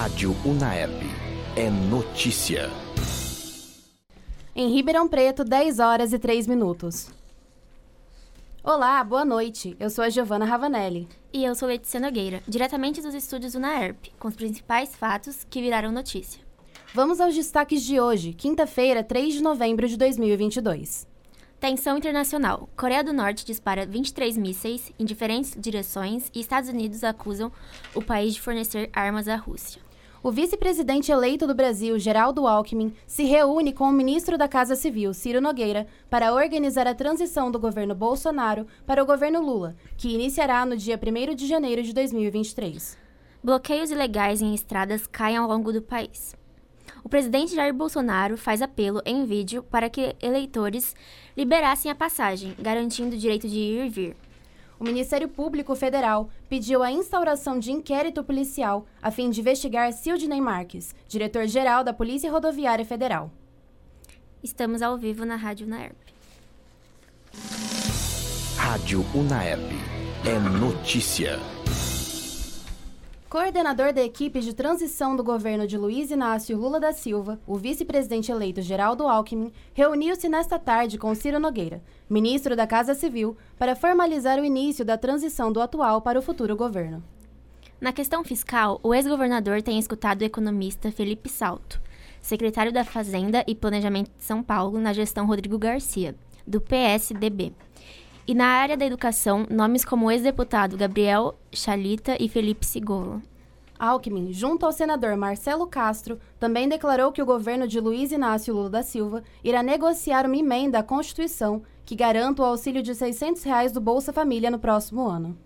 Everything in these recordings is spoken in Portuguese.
Rádio Unaep. É notícia. Em Ribeirão Preto, 10 horas e 3 minutos. Olá, boa noite. Eu sou a Giovana Ravanelli. E eu sou Letícia Nogueira, diretamente dos estúdios UNAERP, com os principais fatos que viraram notícia. Vamos aos destaques de hoje, quinta-feira, 3 de novembro de 2022. Tensão internacional. Coreia do Norte dispara 23 mísseis em diferentes direções e Estados Unidos acusam o país de fornecer armas à Rússia. O vice-presidente eleito do Brasil, Geraldo Alckmin, se reúne com o ministro da Casa Civil, Ciro Nogueira, para organizar a transição do governo Bolsonaro para o governo Lula, que iniciará no dia 1 de janeiro de 2023. Bloqueios ilegais em estradas caem ao longo do país. O presidente Jair Bolsonaro faz apelo em vídeo para que eleitores liberassem a passagem, garantindo o direito de ir e vir o Ministério Público Federal pediu a instauração de inquérito policial a fim de investigar Sildney Marques, diretor-geral da Polícia Rodoviária Federal. Estamos ao vivo na Rádio Unaerp. Rádio Unaerp. É notícia. Coordenador da equipe de transição do governo de Luiz Inácio Lula da Silva, o vice-presidente eleito Geraldo Alckmin, reuniu-se nesta tarde com Ciro Nogueira, ministro da Casa Civil, para formalizar o início da transição do atual para o futuro governo. Na questão fiscal, o ex-governador tem escutado o economista Felipe Salto, secretário da Fazenda e Planejamento de São Paulo na gestão Rodrigo Garcia, do PSDB. E na área da educação, nomes como o ex-deputado Gabriel Chalita e Felipe Sigola. Alckmin, junto ao senador Marcelo Castro, também declarou que o governo de Luiz Inácio Lula da Silva irá negociar uma emenda à Constituição que garanta o auxílio de 600 reais do Bolsa Família no próximo ano.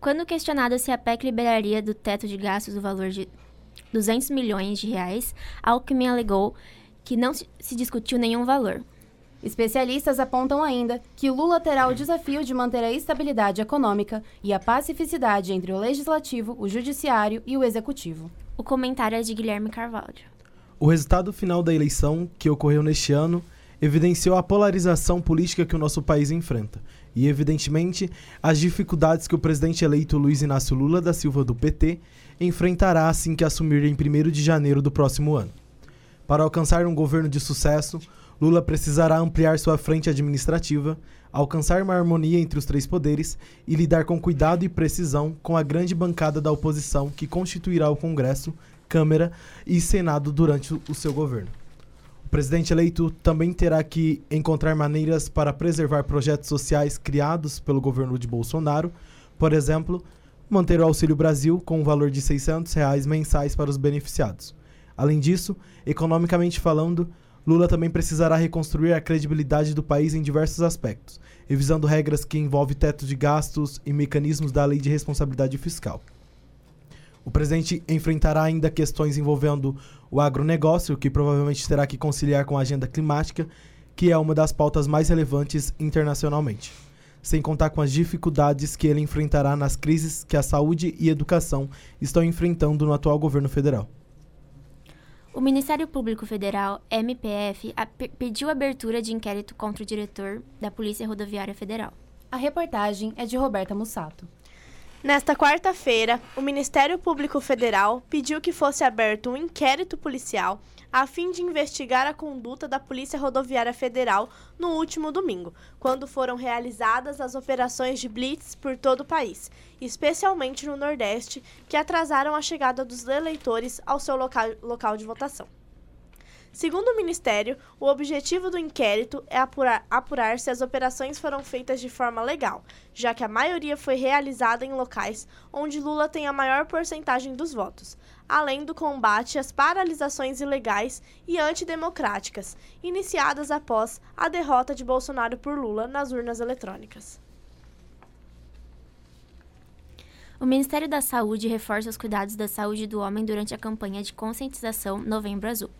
Quando questionado se a PEC liberaria do teto de gastos o valor de 200 milhões de reais, Alckmin alegou que não se discutiu nenhum valor. Especialistas apontam ainda que Lula terá o desafio de manter a estabilidade econômica e a pacificidade entre o legislativo, o judiciário e o executivo. O comentário é de Guilherme Carvalho. O resultado final da eleição, que ocorreu neste ano, evidenciou a polarização política que o nosso país enfrenta e, evidentemente, as dificuldades que o presidente eleito Luiz Inácio Lula da Silva do PT enfrentará assim que assumir em 1 de janeiro do próximo ano. Para alcançar um governo de sucesso, Lula precisará ampliar sua frente administrativa, alcançar uma harmonia entre os três poderes e lidar com cuidado e precisão com a grande bancada da oposição que constituirá o Congresso, Câmara e Senado durante o seu governo. O presidente eleito também terá que encontrar maneiras para preservar projetos sociais criados pelo governo de Bolsonaro, por exemplo, manter o Auxílio Brasil com um valor de 600 reais mensais para os beneficiados. Além disso, economicamente falando, Lula também precisará reconstruir a credibilidade do país em diversos aspectos, revisando regras que envolvem teto de gastos e mecanismos da lei de responsabilidade fiscal. O presidente enfrentará ainda questões envolvendo o agronegócio, que provavelmente terá que conciliar com a agenda climática, que é uma das pautas mais relevantes internacionalmente, sem contar com as dificuldades que ele enfrentará nas crises que a saúde e educação estão enfrentando no atual governo federal. O Ministério Público Federal, MPF, a pediu abertura de inquérito contra o diretor da Polícia Rodoviária Federal. A reportagem é de Roberta Mussato. Nesta quarta-feira, o Ministério Público Federal pediu que fosse aberto um inquérito policial a fim de investigar a conduta da Polícia Rodoviária Federal no último domingo, quando foram realizadas as operações de blitz por todo o país, especialmente no Nordeste, que atrasaram a chegada dos eleitores ao seu local, local de votação. Segundo o Ministério, o objetivo do inquérito é apurar, apurar, se as operações foram feitas de forma legal, já que a maioria foi realizada em locais onde Lula tem a maior porcentagem dos votos, além do combate às paralisações ilegais e antidemocráticas, iniciadas após a derrota de Bolsonaro por Lula nas urnas eletrônicas. O Ministério da Saúde reforça os cuidados da saúde do homem durante a campanha de conscientização Novembro Azul.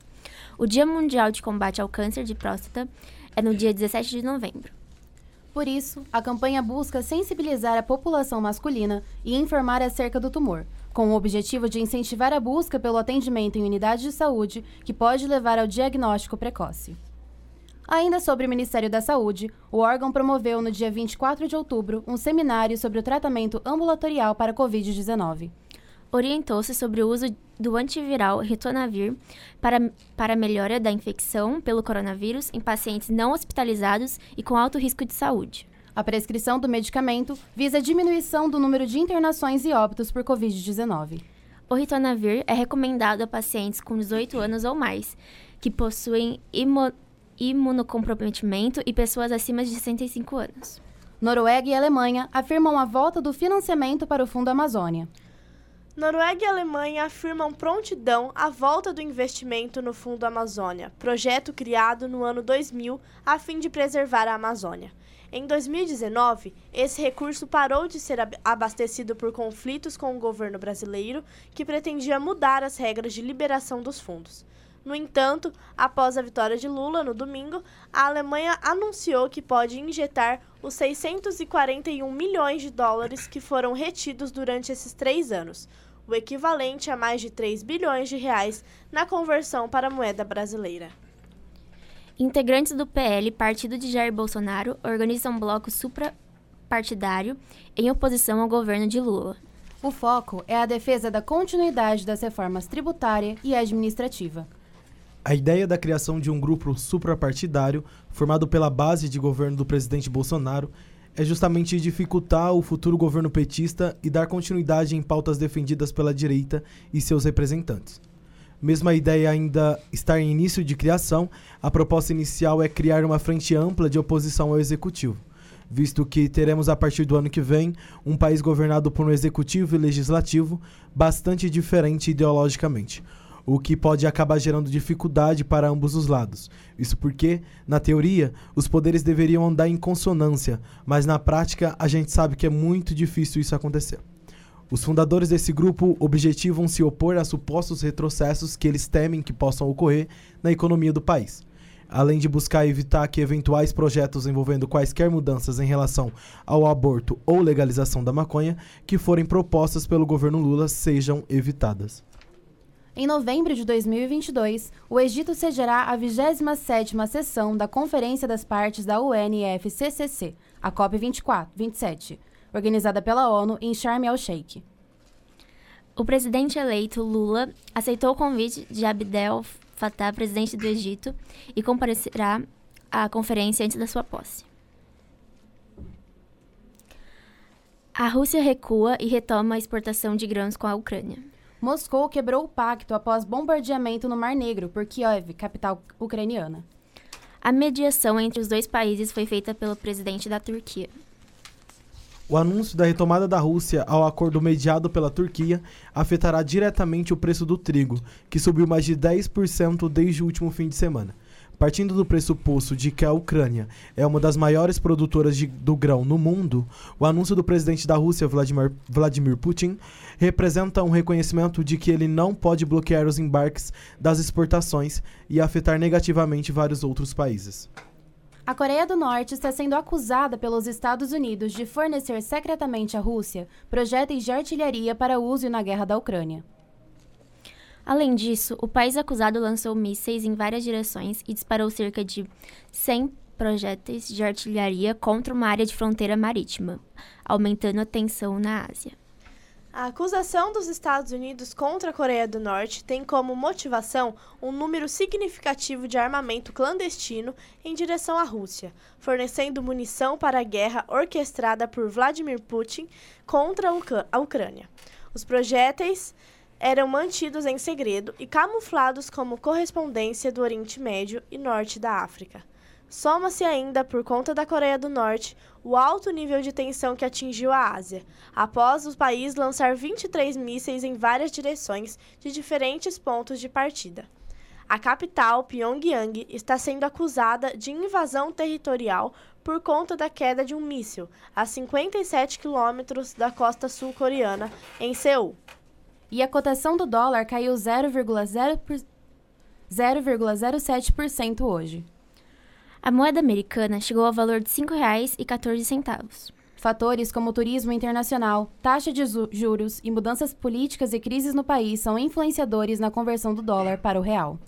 O Dia Mundial de Combate ao Câncer de Próstata é no dia 17 de novembro. Por isso, a campanha busca sensibilizar a população masculina e informar acerca do tumor, com o objetivo de incentivar a busca pelo atendimento em unidade de saúde, que pode levar ao diagnóstico precoce. Ainda sobre o Ministério da Saúde, o órgão promoveu no dia 24 de outubro um seminário sobre o tratamento ambulatorial para a Covid-19. Orientou-se sobre o uso do antiviral Ritonavir para, para melhora da infecção pelo coronavírus em pacientes não hospitalizados e com alto risco de saúde. A prescrição do medicamento visa a diminuição do número de internações e óbitos por Covid-19. O Ritonavir é recomendado a pacientes com 18 anos ou mais, que possuem imunocomprometimento e pessoas acima de 65 anos. Noruega e Alemanha afirmam a volta do financiamento para o Fundo Amazônia. Noruega e Alemanha afirmam prontidão à volta do investimento no Fundo Amazônia, projeto criado no ano 2000 a fim de preservar a Amazônia. Em 2019, esse recurso parou de ser abastecido por conflitos com o governo brasileiro, que pretendia mudar as regras de liberação dos fundos. No entanto, após a vitória de Lula no domingo, a Alemanha anunciou que pode injetar os 641 milhões de dólares que foram retidos durante esses três anos, o equivalente a mais de 3 bilhões de reais na conversão para a moeda brasileira. Integrantes do PL, partido de Jair Bolsonaro, organizam um bloco suprapartidário em oposição ao governo de Lula. O foco é a defesa da continuidade das reformas tributária e administrativa. A ideia da criação de um grupo suprapartidário, formado pela base de governo do presidente Bolsonaro, é justamente dificultar o futuro governo petista e dar continuidade em pautas defendidas pela direita e seus representantes. Mesmo a ideia ainda estar em início de criação, a proposta inicial é criar uma frente ampla de oposição ao executivo, visto que teremos a partir do ano que vem um país governado por um executivo e legislativo bastante diferente ideologicamente, o que pode acabar gerando dificuldade para ambos os lados. Isso porque, na teoria, os poderes deveriam andar em consonância, mas na prática a gente sabe que é muito difícil isso acontecer. Os fundadores desse grupo objetivam se opor a supostos retrocessos que eles temem que possam ocorrer na economia do país. Além de buscar evitar que eventuais projetos envolvendo quaisquer mudanças em relação ao aborto ou legalização da maconha que forem propostas pelo governo Lula sejam evitadas. Em novembro de 2022, o Egito sediará a 27ª sessão da Conferência das Partes da UNFCCC, a COP27, organizada pela ONU em Sharm el-Sheikh. O presidente eleito Lula aceitou o convite de Abdel Fattah, presidente do Egito, e comparecerá à conferência antes da sua posse. A Rússia recua e retoma a exportação de grãos com a Ucrânia. Moscou quebrou o pacto após bombardeamento no Mar Negro por Kiev, capital ucraniana. A mediação entre os dois países foi feita pelo presidente da Turquia. O anúncio da retomada da Rússia ao acordo mediado pela Turquia afetará diretamente o preço do trigo, que subiu mais de 10% desde o último fim de semana. Partindo do pressuposto de que a Ucrânia é uma das maiores produtoras de, do grão no mundo, o anúncio do presidente da Rússia, Vladimir, Vladimir Putin, representa um reconhecimento de que ele não pode bloquear os embarques das exportações e afetar negativamente vários outros países. A Coreia do Norte está sendo acusada pelos Estados Unidos de fornecer secretamente à Rússia projéteis de artilharia para uso na guerra da Ucrânia. Além disso, o país acusado lançou mísseis em várias direções e disparou cerca de 100 projéteis de artilharia contra uma área de fronteira marítima, aumentando a tensão na Ásia. A acusação dos Estados Unidos contra a Coreia do Norte tem como motivação um número significativo de armamento clandestino em direção à Rússia, fornecendo munição para a guerra orquestrada por Vladimir Putin contra a Ucrânia. Os projéteis eram mantidos em segredo e camuflados como correspondência do Oriente Médio e Norte da África. Soma-se ainda, por conta da Coreia do Norte, o alto nível de tensão que atingiu a Ásia, após o país lançar 23 mísseis em várias direções de diferentes pontos de partida. A capital, Pyongyang, está sendo acusada de invasão territorial por conta da queda de um míssil a 57 quilômetros da costa sul-coreana, em Seul e a cotação do dólar caiu 0,07% hoje. A moeda americana chegou ao valor de R$ 5,14. Fatores como turismo internacional, taxa de juros e mudanças políticas e crises no país são influenciadores na conversão do dólar para o real.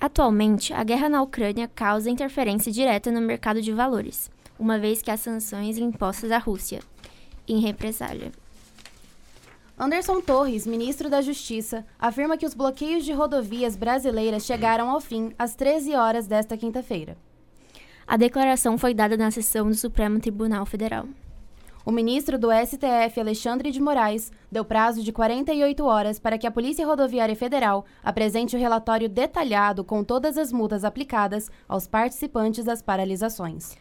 Atualmente, a guerra na Ucrânia causa interferência direta no mercado de valores, uma vez que há sanções impostas à Rússia, em represália. Anderson Torres, ministro da Justiça, afirma que os bloqueios de rodovias brasileiras chegaram ao fim às 13 horas desta quinta-feira. A declaração foi dada na sessão do Supremo Tribunal Federal. O ministro do STF, Alexandre de Moraes, deu prazo de 48 horas para que a Polícia Rodoviária Federal apresente o relatório detalhado com todas as multas aplicadas aos participantes das paralisações.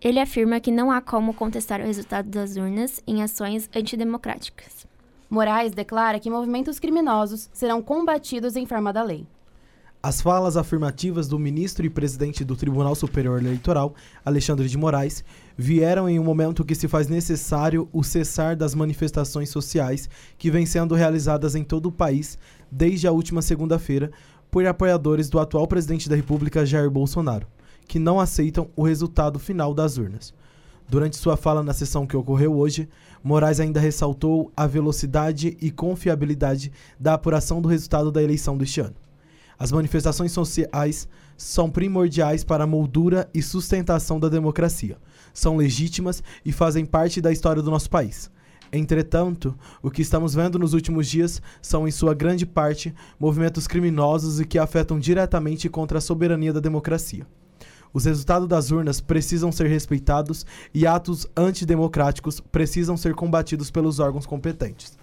Ele afirma que não há como contestar o resultado das urnas em ações antidemocráticas. Moraes declara que movimentos criminosos serão combatidos em forma da lei. As falas afirmativas do ministro e presidente do Tribunal Superior Eleitoral, Alexandre de Moraes, vieram em um momento que se faz necessário o cessar das manifestações sociais que vêm sendo realizadas em todo o país desde a última segunda-feira por apoiadores do atual presidente da República, Jair Bolsonaro, que não aceitam o resultado final das urnas. Durante sua fala na sessão que ocorreu hoje, Moraes ainda ressaltou a velocidade e confiabilidade da apuração do resultado da eleição deste ano. As manifestações sociais são primordiais para a moldura e sustentação da democracia. São legítimas e fazem parte da história do nosso país. Entretanto, o que estamos vendo nos últimos dias são, em sua grande parte, movimentos criminosos e que afetam diretamente contra a soberania da democracia. Os resultados das urnas precisam ser respeitados e atos antidemocráticos precisam ser combatidos pelos órgãos competentes.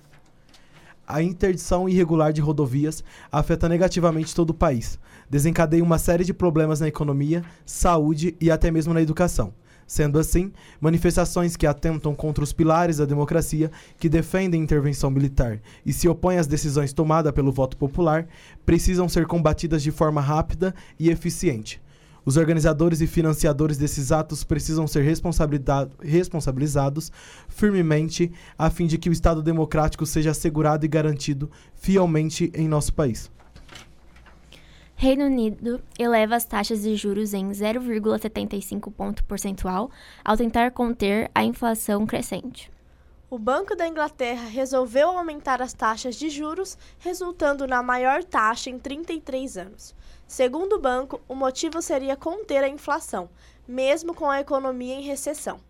A interdição irregular de rodovias afeta negativamente todo o país, desencadeia uma série de problemas na economia, saúde e até mesmo na educação. Sendo assim, manifestações que atentam contra os pilares da democracia, que defendem intervenção militar e se opõem às decisões tomadas pelo voto popular, precisam ser combatidas de forma rápida e eficiente os organizadores e financiadores desses atos precisam ser responsabilizados firmemente a fim de que o Estado democrático seja assegurado e garantido fielmente em nosso país. Reino Unido eleva as taxas de juros em 0,75 ponto percentual ao tentar conter a inflação crescente. O Banco da Inglaterra resolveu aumentar as taxas de juros, resultando na maior taxa em 33 anos. Segundo o banco, o motivo seria conter a inflação, mesmo com a economia em recessão.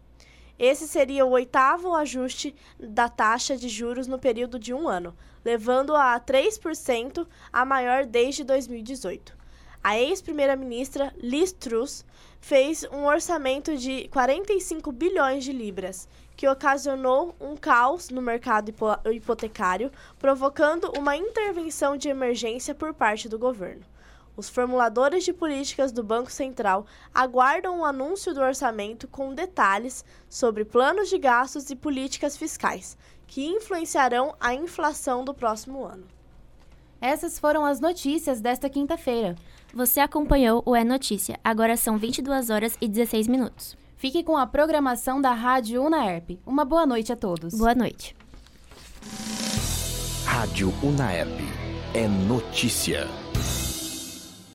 Esse seria o oitavo ajuste da taxa de juros no período de um ano, levando-a a 3%, a maior desde 2018. A ex-primeira-ministra Liz Truss fez um orçamento de 45 bilhões de libras, que ocasionou um caos no mercado hipotecário, provocando uma intervenção de emergência por parte do governo. Os formuladores de políticas do Banco Central aguardam o um anúncio do orçamento com detalhes sobre planos de gastos e políticas fiscais, que influenciarão a inflação do próximo ano. Essas foram as notícias desta quinta-feira. Você acompanhou o É Notícia. Agora são 22 horas e 16 minutos. Fique com a programação da Rádio Unaerp. Uma boa noite a todos. Boa noite. Rádio Unaerp. É notícia.